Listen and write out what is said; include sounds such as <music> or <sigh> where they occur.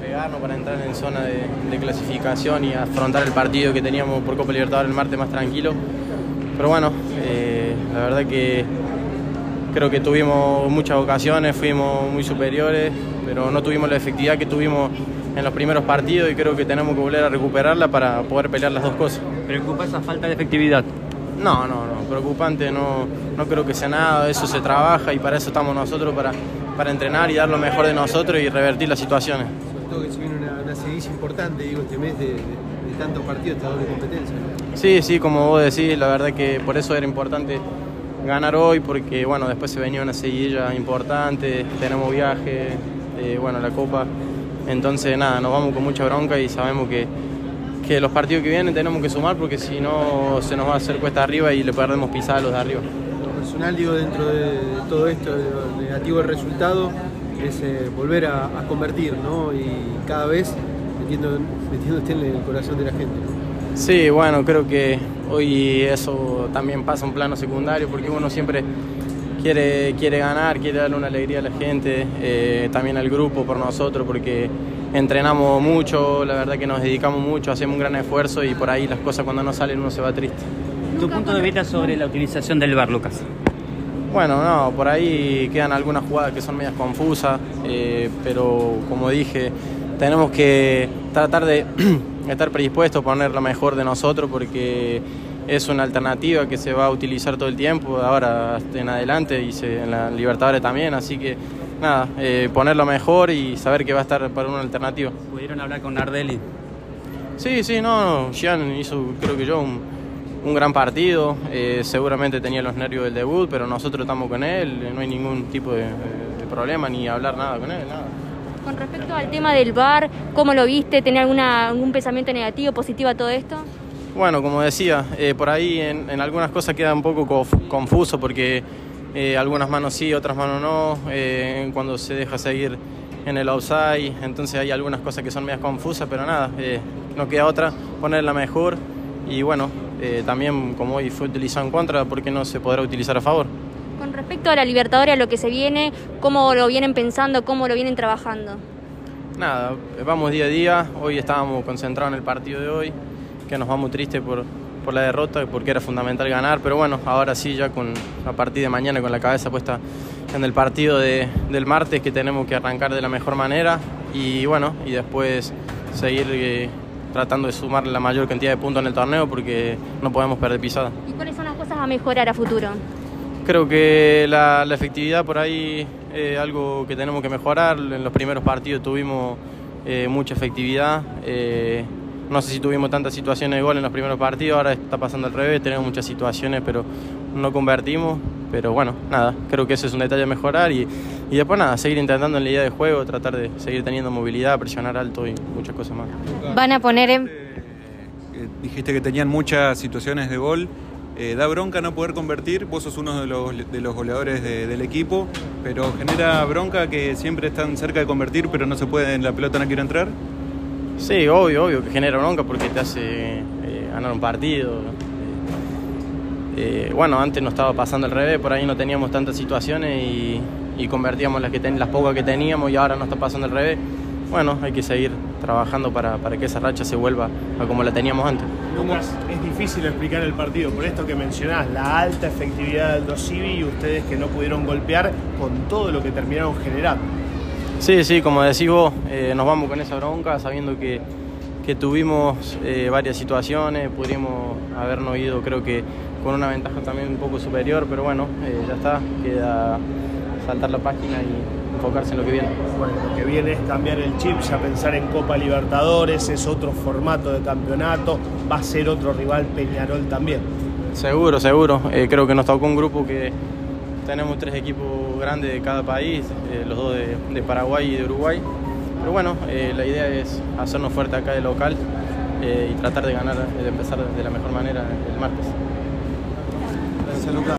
despegarnos, para entrar en zona de, clasificación y afrontar el partido que teníamos por Copa Libertadores el martes más tranquilo. Pero bueno, eh, la verdad que creo que tuvimos muchas ocasiones, fuimos muy superiores, pero no tuvimos la efectividad que tuvimos en los primeros partidos y creo que tenemos que volver a recuperarla para poder pelear las dos cosas. ¿Preocupa esa falta de efectividad? No, no, no, preocupante no, no creo que sea nada, eso se trabaja y para eso estamos nosotros, para, para entrenar y dar lo mejor de nosotros y revertir las situaciones. Todo que se viene una, una importante, digo, este mes de, tantos partidos, esta doble competencia. Sí, sí, como vos decís, la verdad que por eso era importante ganar hoy, porque bueno, después se venía una seguilla importante, tenemos viaje, eh, bueno, la Copa, entonces nada, nos vamos con mucha bronca y sabemos que que los partidos que vienen tenemos que sumar porque si no se nos va a hacer cuesta arriba y le perdemos pisar a los de arriba. personal, digo, dentro de todo esto, de negativo el resultado, es eh, volver a, convertir, ¿no? Y cada vez metiendo, metiéndote en el corazón de la gente. Sí, bueno, creo que hoy eso también pasa a un plano secundario porque uno siempre quiere, quiere ganar, quiere darle una alegría a la gente, eh, también al grupo por nosotros, porque entrenamos mucho, la verdad que nos dedicamos mucho, hacemos un gran esfuerzo y por ahí las cosas cuando no salen uno se va triste. ¿Tu punto de vista sobre la utilización del bar, Lucas? Bueno, no, por ahí quedan algunas jugadas que son medias confusas, eh, pero como dije, tenemos que tratar de <clears throat> estar predispuestos a poner lo mejor de nosotros porque es una alternativa que se va a utilizar todo el tiempo, ahora en adelante y en la Libertadores también, así que nada, eh, ponerlo mejor y saber que va a estar para una alternativa. ¿Pudieron hablar con Nardelli? Sí, sí, no, Gian hizo, creo que yo, un, gran partido. Eh, seguramente tenía los nervios del debut, pero nosotros estamos con él, no hay ningún tipo de, problema ni hablar nada con él, nada. Con respecto al tema del VAR, ¿cómo lo viste? ¿Tenía alguna, algún pensamiento negativo, positivo a todo esto? Bueno, como decía, eh, por ahí en, en, algunas cosas queda un poco confuso porque eh, algunas manos sí, otras manos no, eh, cuando se deja seguir en el outside, entonces hay algunas cosas que son medias confusas, pero nada, eh, no queda otra, ponerla mejor y bueno, también como hoy fue utilizado en contra, ¿por qué no se podrá utilizar a favor? Con respecto a la Libertadores, a lo que se viene, ¿cómo lo vienen pensando, cómo lo vienen trabajando? Nada, vamos día a día, hoy estábamos concentrados en el partido de hoy, que nos vamos tristes por, por la derrota, porque era fundamental ganar, pero bueno, ahora sí, ya con a partir de mañana con la cabeza puesta en el partido de, del martes, que tenemos que arrancar de la mejor manera y bueno, y después seguir eh, tratando de sumar la mayor cantidad de puntos en el torneo porque no podemos perder pisada. ¿Y cuáles son las cosas a mejorar a futuro? Creo que la, efectividad por ahí es algo que tenemos que mejorar. En los primeros partidos tuvimos eh, mucha efectividad. Eh, no sé si tuvimos tantas situaciones de gol en los primeros partidos, ahora está pasando al revés, tenemos muchas situaciones, pero no convertimos. Pero bueno, nada, creo que ese es un detalle a mejorar y, y después nada, seguir intentando en la idea de juego, tratar de seguir teniendo movilidad, presionar alto y muchas cosas más. Van a poner en... Eh, dijiste que tenían muchas situaciones de gol. Eh, da bronca no poder convertir, vos sos uno de los, de los goleadores del equipo, pero genera bronca que siempre están cerca de convertir, pero no se puede, la pelota no quiere entrar. Sí, obvio, obvio que genera bronca porque te hace eh, ganar un partido. Eh, bueno, antes no estaba pasando al revés, por ahí no teníamos tantas situaciones y, convertíamos las, que las pocas que teníamos y ahora no está pasando al revés. Bueno, hay que seguir trabajando para, que esa racha se vuelva a como la teníamos antes. es difícil explicar el partido, por esto que mencionás, la alta efectividad del Dosivi y ustedes que no pudieron golpear con todo lo que terminaron generando. Sí, sí, como decís vos, eh, nos vamos con esa bronca sabiendo que, tuvimos eh, varias situaciones, pudimos habernos ido creo que con una ventaja también un poco superior, pero bueno, eh, ya está, queda saltar la página y enfocarse en lo que viene. Bueno, lo que viene es cambiar el chip, ya pensar en Copa Libertadores, es otro formato de campeonato, va a ser otro rival Peñarol también. Seguro, seguro, creo que nos tocó un grupo que tenemos tres equipos grandes de cada país, eh, los dos de, Paraguay y de Uruguay. Pero bueno, eh, la idea es hacernos fuerte acá de local eh, y tratar de ganar, de empezar de la mejor manera el martes.